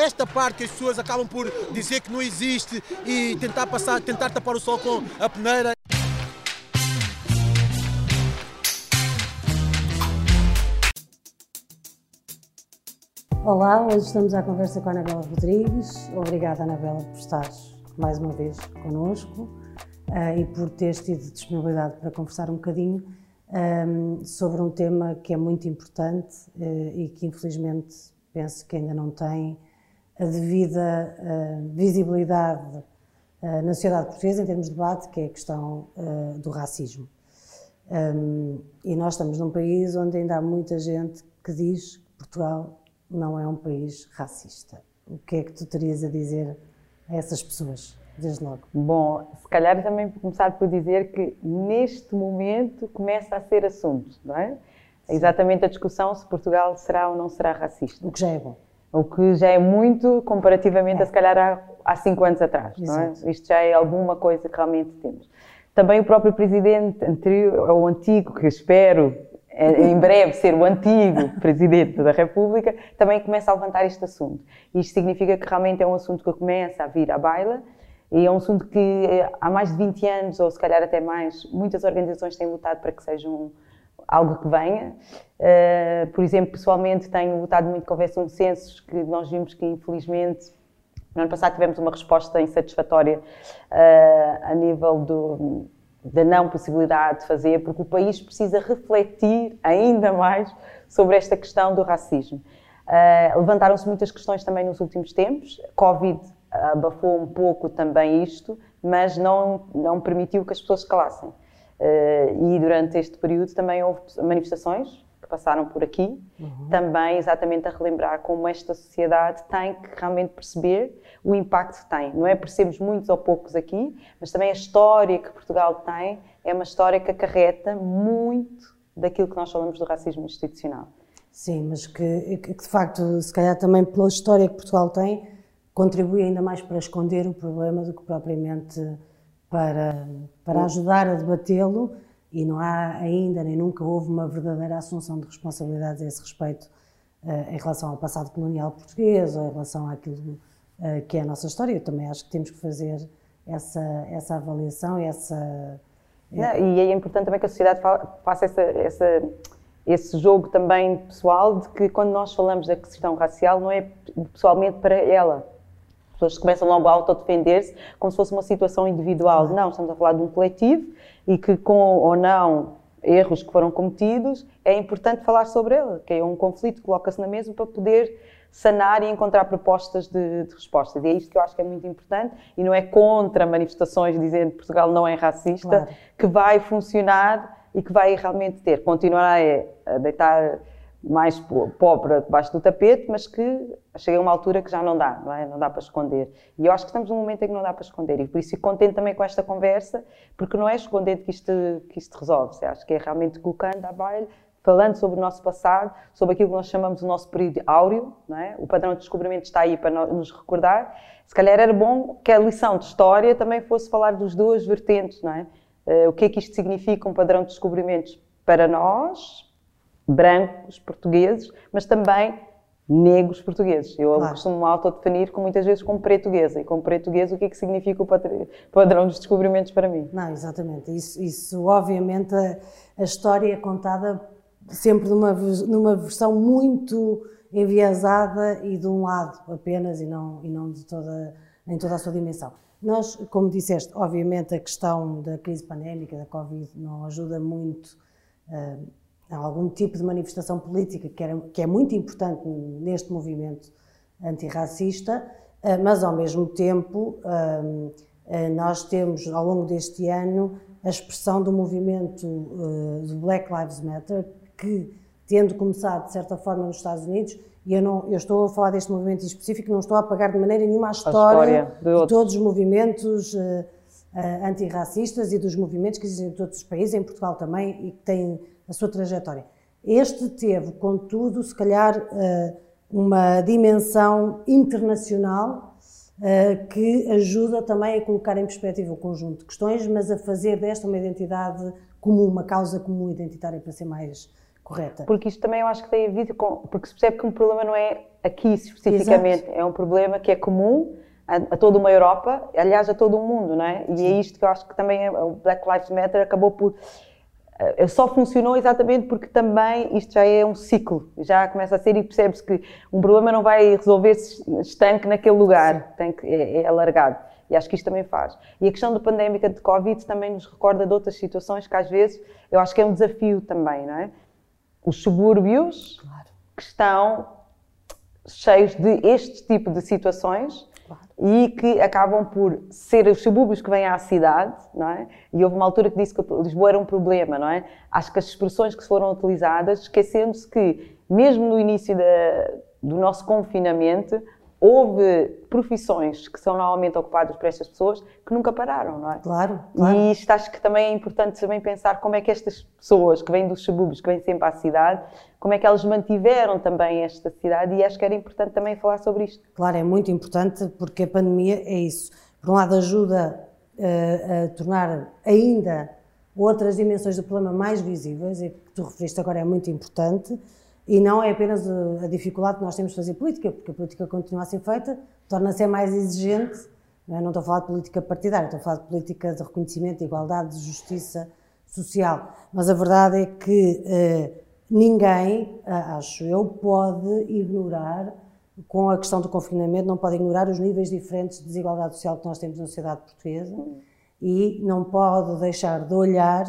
esta parte que as pessoas acabam por dizer que não existe e tentar passar, tentar tapar o sol com a peneira. Olá, hoje estamos à conversa com a Anabela Rodrigues. Obrigada, Anabela, por estar mais uma vez connosco uh, e por teres tido disponibilidade para conversar um bocadinho um, ehm, sobre um tema que é muito importante uh, e que, infelizmente, penso que ainda não tem a devida uh, visibilidade na sociedade portuguesa em termos de debate, que é a questão do racismo. Um, e nós estamos num país onde ainda há muita gente que diz que Portugal não é um país racista. O que é que tu terias a dizer a essas pessoas, desde logo? Bom, se calhar também começar por dizer que neste momento começa a ser assunto, não é? Sim. Exatamente a discussão se Portugal será ou não será racista. O que já é bom. O que já é muito comparativamente é. a se calhar há, há cinco anos atrás, é? Isto já é alguma coisa que realmente temos. Também o próprio presidente anterior, ou antigo, que espero é, em breve ser o antigo Presidente da República, também começa a levantar este assunto. Isto significa que realmente é um assunto que começa a vir à baila e é um assunto que eh, há mais de 20 anos, ou se calhar até mais, muitas organizações têm lutado para que seja um, algo que venha. Uh, por exemplo, pessoalmente tenho lutado muito que houvesse um censo que nós vimos que infelizmente no ano passado tivemos uma resposta insatisfatória uh, a nível do da não possibilidade de fazer, porque o país precisa refletir ainda mais sobre esta questão do racismo. Uh, Levantaram-se muitas questões também nos últimos tempos. Covid abafou um pouco também isto, mas não, não permitiu que as pessoas calassem. Uh, e durante este período também houve manifestações passaram por aqui, uhum. também exatamente a relembrar como esta sociedade tem que realmente perceber o impacto que tem. Não é por sermos muitos ou poucos aqui, mas também a história que Portugal tem é uma história que acarreta muito daquilo que nós falamos do racismo institucional. Sim, mas que, que de facto, se calhar também pela história que Portugal tem, contribui ainda mais para esconder o problema do que propriamente para, para ajudar a debatê-lo e não há ainda nem nunca houve uma verdadeira assunção de responsabilidades a esse respeito uh, em relação ao passado colonial português ou em relação àquilo uh, que é a nossa história. Eu também acho que temos que fazer essa, essa avaliação e essa. Não, e é importante também que a sociedade faça essa, essa, esse jogo também pessoal de que quando nós falamos da questão racial não é pessoalmente para ela. As pessoas começam logo a autodefender-se como se fosse uma situação individual. Não, estamos a falar de um coletivo e que com ou não erros que foram cometidos, é importante falar sobre ele, que é um conflito, coloca-se na mesa para poder sanar e encontrar propostas de, de respostas. E é isto que eu acho que é muito importante e não é contra manifestações dizendo que Portugal não é racista claro. que vai funcionar e que vai realmente ter. Continuará a deitar mais pobre debaixo do tapete, mas que chega a uma altura que já não dá, não, é? não dá para esconder. E eu acho que estamos num momento em que não dá para esconder, e por isso fico contente também com esta conversa, porque não é escondendo que isto, que isto resolve, -se. acho que é realmente colocando à baile, falando sobre o nosso passado, sobre aquilo que nós chamamos o nosso período áureo, não é? o padrão de descobrimento está aí para nos recordar. Se calhar era bom que a lição de história também fosse falar dos duas vertentes, não é? Uh, o que é que isto significa um padrão de descobrimentos para nós, brancos portugueses, mas também negros portugueses. Eu claro. costumo autodefinir com, muitas vezes como portuguesa. E como portuguesa, o que é que significa o padrão dos descobrimentos para mim? Não, exatamente. Isso, isso obviamente, a, a, história é contada sempre numa, numa versão muito enviesada e de um lado apenas e não, e não de toda, em toda a sua dimensão. Nós, como disseste, obviamente a questão da crise pandémica, da Covid, não ajuda muito uh, algum tipo de manifestação política que, era, que é muito importante neste movimento antirracista, eh, mas ao mesmo tempo eh, eh, nós temos ao longo deste ano a expressão do movimento do Black Lives Matter, que tendo começado de certa forma nos Estados Unidos, e eu, não, eu estou a falar deste movimento em específico, não estou a apagar de maneira nenhuma a história, a história de, todos os movimentos antirracistas e dos movimentos que existem em todos os países, em Portugal também, e que têm a sua trajetória. Este teve, contudo, se calhar, eh, uma dimensão internacional eh, que ajuda também a colocar em perspectiva o conjunto de questões, mas a fazer desta uma identidade comum, uma causa comum identitária, para ser mais correta. Porque isto também eu acho que tem a ver com. Porque se percebe que um problema não é aqui especificamente, Exato. é um problema que é comum a, a, toda uma Europa, aliás, a todo o mundo, não é? E é Sim. é isto que eu acho que também é, o Black Lives Matter acabou por. Uh, só funcionou exatamente porque também isto já é um ciclo, já começa a ser e percebe-se que um problema não vai resolver-se estanque naquele lugar, tem que, é, é alargado. E acho que isto também faz. E a questão da pandémica de Covid também nos recorda de outras situações que às vezes eu acho que é um desafio também, não é? Os subúrbios claro. que estão cheios de este tipo de situações claro. e que acabam por ser os subúrbios que vêm à cidade, não é? E houve uma altura que disse que Lisboa era um problema, não é? Acho que as expressões que foram utilizadas, esquecendo-se que mesmo no início da, do nosso confinamento, houve profissões que são normalmente ocupadas por estas pessoas que nunca pararam, não é? Claro, claro. E isto acho que também é importante também pensar como é que estas pessoas que vêm dos subúrbios, que vêm sempre à cidade, como é que elas mantiveram também esta cidade e acho que era importante também falar sobre isto. Claro, é muito importante porque a pandemia é isso. Por um lado ajuda uh, a tornar ainda outras dimensões do problema mais visíveis e que tu referiste agora é muito importante, e não é apenas a dificuldade que nós temos de fazer política, porque a política continua a ser feita, torna-se mais exigente. Não, é? não estou a falar de política partidária, estou a falar de política de reconhecimento, de igualdade, de justiça social. Mas a verdade é que eh, ninguém, acho eu, pode ignorar, com a questão do confinamento, não pode ignorar os níveis diferentes de desigualdade social que nós temos na sociedade portuguesa e não pode deixar de olhar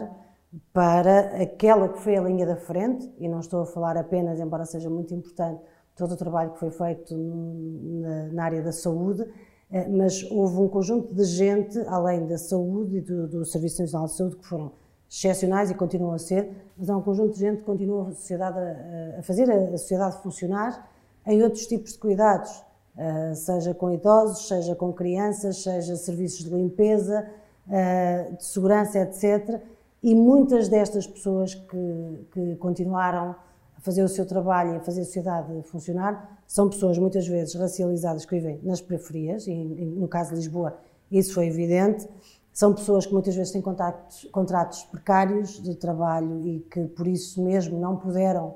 para aquela que foi a linha da frente, e não estou a falar apenas, embora seja muito importante, todo o trabalho que foi feito na, área da saúde, eh, mas houve um conjunto de gente, além da saúde e do, do Serviço Nacional de Saúde, que foram excepcionais e continuam a ser, mas há um conjunto de gente que continua a, sociedade a, a fazer a, sociedade funcionar em outros tipos de cuidados, uh, seja com idosos, seja com crianças, seja serviços de limpeza, uh, de segurança, etc e muitas destas pessoas que, que continuaram a fazer o seu trabalho e a fazer a sociedade funcionar são pessoas muitas vezes racializadas que vivem nas periferias, e no caso de Lisboa isso foi evidente. São pessoas que muitas vezes têm contratos, contratos precários de trabalho e que por isso mesmo não puderam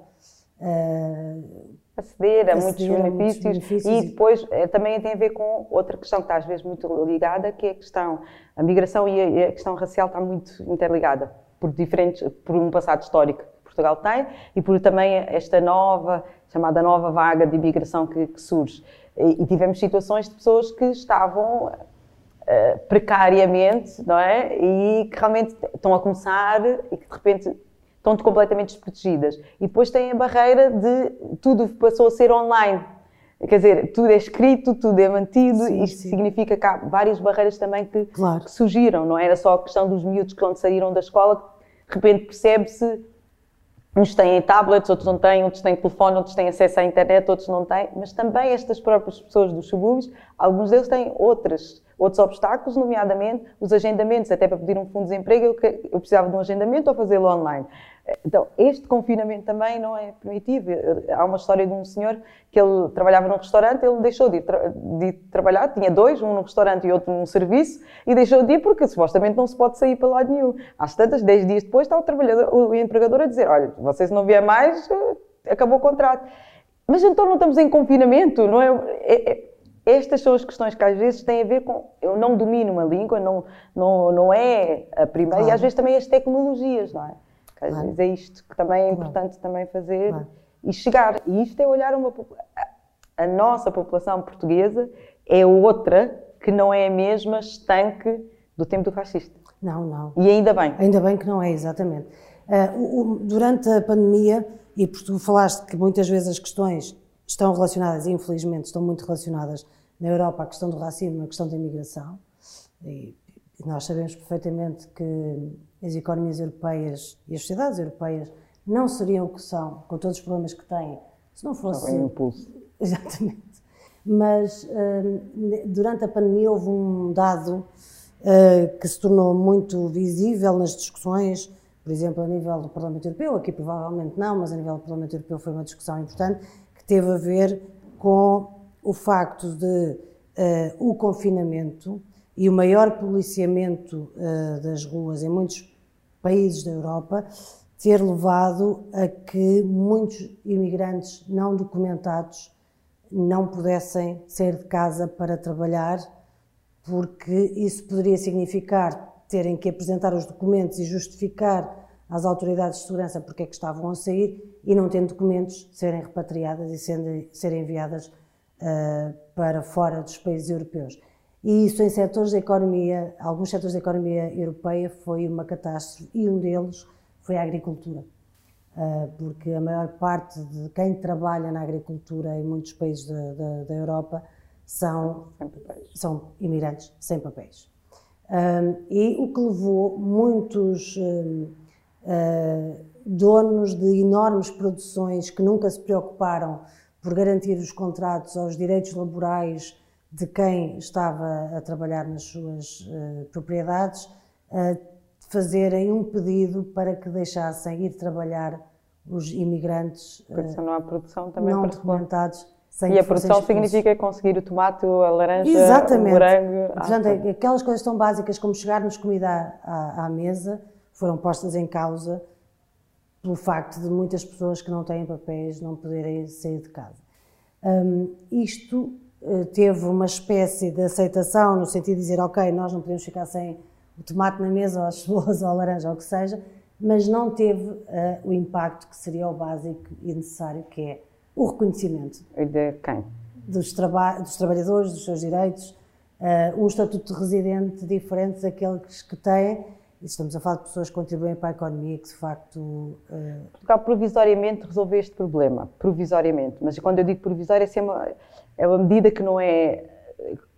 uh, aceder, a, muitos, benefícios, benefícios. E depois é, também tem a ver com outra questão que está às vezes muito ligada, que é a questão, a migração e a, e a questão racial está muito interligada, por diferentes, por um passado histórico que Portugal tem e por também esta nova, chamada nova vaga de imigração que, que surge. E, e, tivemos situações de pessoas que estavam uh, precariamente, não é? E que realmente estão a começar e que de repente estão completamente desprotegidas. E depois tem a barreira de tudo passou a ser online. Quer dizer, tudo é escrito, tudo é mantido, sim, isto sim. significa que há várias barreiras também que, claro. que, surgiram, não era só a questão dos miúdos que quando saíram da escola, de repente percebe-se, uns têm tablets, outros não têm, outros têm telefone, outros têm acesso à internet, outros não têm, mas também estas próprias pessoas dos subúrbios, alguns deles têm outras Outros obstáculos, nomeadamente os agendamentos, até para pedir um fundo de desemprego, eu, eu precisava de um agendamento ou fazê-lo online. Então, este confinamento também não é permitido. Há uma história de um senhor que ele trabalhava num restaurante, ele deixou de ir, tra de ir trabalhar, tinha dois, um no restaurante e outro num serviço, e deixou de ir porque supostamente não se pode sair para lado nenhum. Às tantas, dez dias depois, está o, trabalhador, o empregador a dizer: Olha, vocês não vier mais, eh, acabou o contrato. Mas então não estamos em confinamento, não é? é, é estas são as questões que às vezes têm a ver com. Eu não domino uma língua, não, não, não é a primeira, claro. e às vezes também as tecnologias, não é? Que às claro. vezes é isto que também é importante claro. também fazer e chegar. E isto é olhar uma. A nossa população portuguesa é outra que não é a mesma estanque do tempo do fascista. Não, não. E ainda bem. Ainda bem que não é, exatamente. Uh, o, durante a pandemia, e porque tu falaste que muitas vezes as questões estão relacionadas, infelizmente, estão muito relacionadas na Europa a questão do racismo, a questão da imigração. E nós sabemos perfeitamente que as economias europeias e as sociedades europeias não seriam o que são, com todos os problemas que têm, se não fosse. um impulso. Exatamente. Mas hum, durante a pandemia houve um dado hum, que se tornou muito visível nas discussões, por exemplo, a nível do Parlamento Europeu, aqui provavelmente não, mas a nível do Parlamento Europeu foi uma discussão importante, que teve a ver com o facto de uh, o confinamento e o maior policiamento uh, das ruas em muitos países da Europa ter levado a que muitos imigrantes não documentados não pudessem sair de casa para trabalhar, porque isso poderia significar terem que apresentar os documentos e justificar às autoridades de segurança porque é que estavam a sair e não tendo documentos serem repatriadas e serem enviadas uh, para fora dos países europeus. E isso em setores da economia, alguns setores da economia europeia foi uma catástrofe e um deles foi a agricultura. Uh, porque a maior parte de quem trabalha na agricultura em muitos países da, da, da Europa são, são imigrantes sem papéis. Um, e o que levou muitos ah, donos de enormes produções que nunca se preocuparam por garantir os contratos aos direitos laborais de quem estava a trabalhar nas suas uh, propriedades, uh, fazerem um pedido para que deixassem ir trabalhar os imigrantes uh, não há produção também não documentados e a produção significa conseguir o tomate, a laranja, Exatamente. o morango. Portanto, ah, aquelas coisas tão básicas como chegar-nos comida à, à, mesa foram postas em causa pelo facto de muitas pessoas que não têm papéis não poderem sair de casa. Um, isto teve uma espécie de aceitação no sentido de dizer, ok, nós não podemos ficar sem o tomate na mesa, ou as cebolas, ou a laranja, ou o que seja, mas não teve uh, o impacto que seria o básico e necessário, que é o reconhecimento. E de quem? Dos, traba dos trabalhadores, dos seus direitos, uh, um estatuto de residente diferente daqueles que têm. Estamos a falar de pessoas que contribuem para a economia, que de facto. Uh... Portugal provisoriamente resolveu este problema, provisoriamente. Mas quando eu digo provisório, é uma, é uma medida que não é.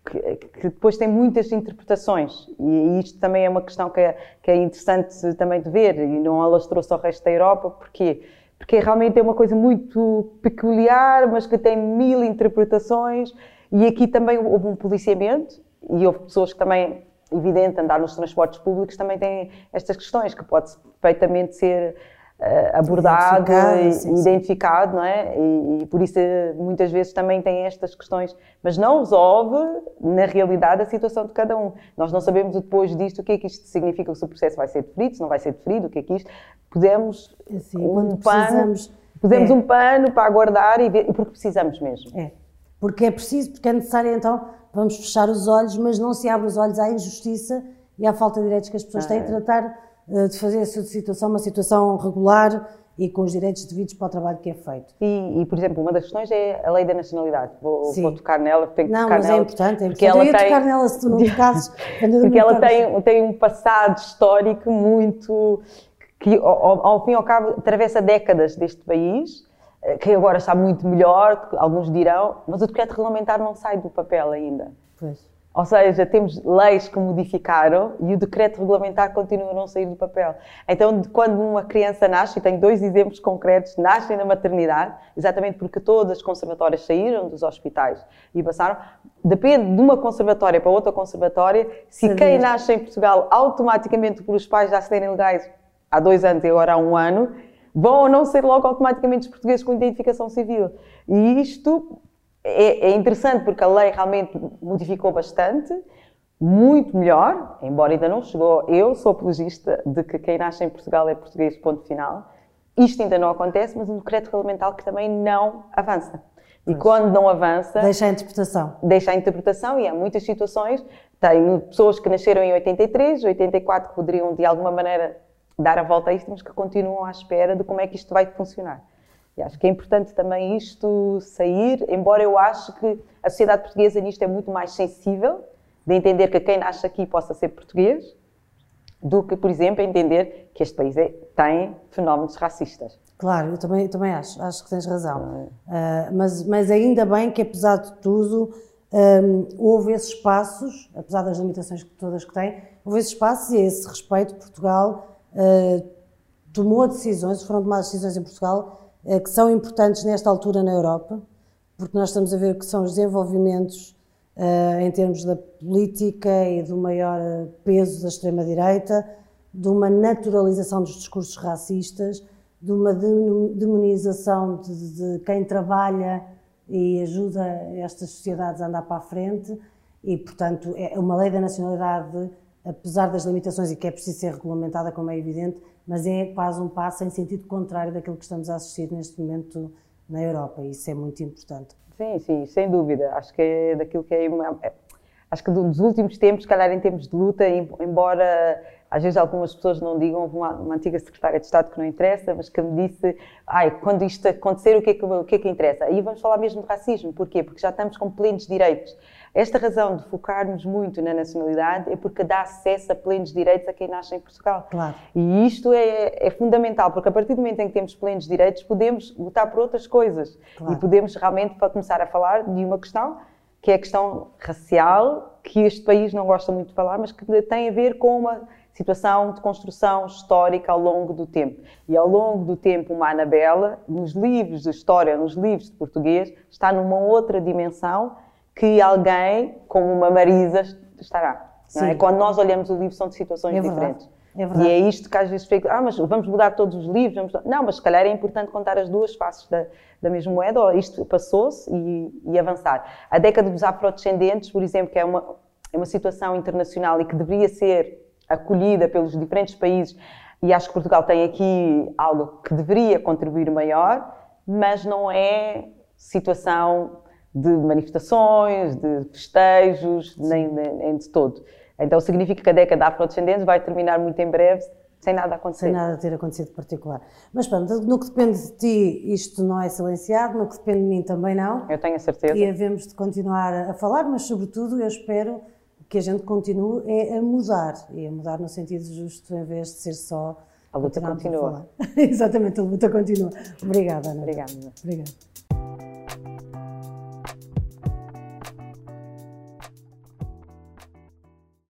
Que, que, depois tem muitas interpretações e isto também é uma questão que é, que é interessante também de ver e não alastrou-se ao resto da Europa, porque porque realmente é uma coisa muito peculiar, mas que tem mil interpretações. E aqui também houve um policiamento e houve pessoas que também, evidente, andar nos transportes públicos também têm estas questões que pode perfeitamente ser abordado identificado, e sim, identificado, não é? E, e, por isso muitas vezes também tem estas questões, mas não resolve na realidade a situação de cada um. Nós não sabemos depois disto o que é que isto significa, se o processo vai ser deferido, se não vai ser deferido, o que é que isto. Podemos assim, um pano, podemos é. um pano para aguardar e ver, porque precisamos mesmo. É. Porque é preciso, porque é necessário então, vamos fechar os olhos, mas não se abre os olhos à injustiça e à falta de direitos que as pessoas ah, têm, é. tratar eh, de fazer essa situação uma situação regular e com os direitos devidos para o trabalho que é feito. E, e por exemplo, uma das questões é a lei da nacionalidade. Vou, vou tocar nela, tenho que não, tocar mas é nela. é importante, é porque ela tem... tocar nela se tu não tocasses. porque ela tem, tem um passado histórico muito... que ao, ao fim e ao cabo atravessa décadas deste país, eh, que agora está muito melhor, alguns dirão, mas o decreto regulamentar não sai do papel ainda. Pois. Ou seja, temos leis que modificaram e o decreto regulamentar continua a não sair do papel. Então, quando uma criança nasce, e tenho dois exemplos concretos, nascem na maternidade, exatamente porque todas as conservatórias saíram dos hospitais e passaram, depende de uma conservatória para outra conservatória, se Sabia. quem nasce em Portugal automaticamente por os pais já serem legais há dois anos e agora há um ano, vão ou não ser logo automaticamente os portugueses com identificação civil. E isto é, é interessante porque a lei realmente modificou bastante, muito melhor, embora ainda não chegou. Eu sou apologista de que quem nasce em Portugal é português, ponto final. Isto ainda não acontece, mas um decreto regulamentar que também não avança. E pois. quando não avança. Deixa a interpretação. Deixa a interpretação, e há muitas situações. Tenho pessoas que nasceram em 83, 84, que poderiam de alguma maneira dar a volta a isto, mas que continuam à espera de como é que isto vai funcionar. E acho que é importante também isto sair, embora eu ache que a sociedade portuguesa nisto é muito mais sensível, de entender que quem nasce aqui possa ser português, do que, por exemplo, entender que este país é, tem fenómenos racistas. Claro, eu também, também acho, acho que tens razão. Uh, mas, mas ainda bem que, apesar de tudo, um, houve esses passos, apesar das limitações todas que tem, houve esses passos e a esse respeito Portugal uh, tomou decisões, foram tomadas decisões em Portugal que são importantes nesta altura na Europa, porque nós estamos a ver que são os desenvolvimentos uh, em termos da política e do maior eh, peso da extrema-direita, de uma naturalização dos discursos racistas, de uma demonização de, de quem trabalha e ajuda estas sociedades a andar para a frente. E, portanto, é uma lei da nacionalidade, apesar das limitações e que é preciso ser regulamentada, como é evidente, mas é quase um passo em sentido contrário daquilo que estamos a assistir neste momento na Europa, e isso é muito importante. Sim, sim, sem dúvida. Acho que é daquilo que é. Acho que dos últimos tempos, calhar em tempos de luta, embora às vezes algumas pessoas não digam, uma, uma, antiga secretária de Estado que não interessa, mas que me disse, ai, quando isto acontecer, o que é que, o que, é que interessa? Aí vamos falar mesmo de racismo, porquê? Porque já estamos com plenos direitos. Esta razão de focarmos muito na nacionalidade é porque dá acesso a plenos direitos a quem nasce em Portugal. Claro. E isto é, é fundamental, porque a partir do momento em que temos plenos direitos, podemos lutar por outras coisas. Claro. E podemos realmente começar a falar de uma questão que é a questão racial, que este país não gosta muito de falar, mas que tem a ver com uma situação de construção histórica ao longo do tempo. E ao longo do tempo, uma Anabela, nos livros de história, nos livros de português, está numa outra dimensão que alguém, como uma Marisa, estará. É? Quando nós olhamos o livro, são de situações é diferentes. É verdade. E é isto que às vezes fica, ah, mas vamos mudar todos os livros. Não, mas se calhar é importante contar as duas faces da, da mesma moeda, ou isto passou-se e, e, avançar. A década dos afrodescendentes, por exemplo, que é uma, é uma situação internacional e que deveria ser acolhida pelos diferentes países, e acho que Portugal tem aqui algo que deveria contribuir maior, mas não é situação de manifestações, de festejos, nem, nem de todo. Então significa que a década afrodescendente vai terminar muito em breve sem nada acontecer. Sem nada ter acontecido particular. Mas pronto, no que depende de ti, isto não é silenciado, no que depende de mim também não. Eu tenho a certeza. E havemos de continuar a falar, mas sobretudo eu espero que a gente continue é a mudar, e a mudar no sentido justo, em vez de ser só. A luta continua. A Exatamente, a luta continua. Obrigada, Ana. Obrigada. Obrigada.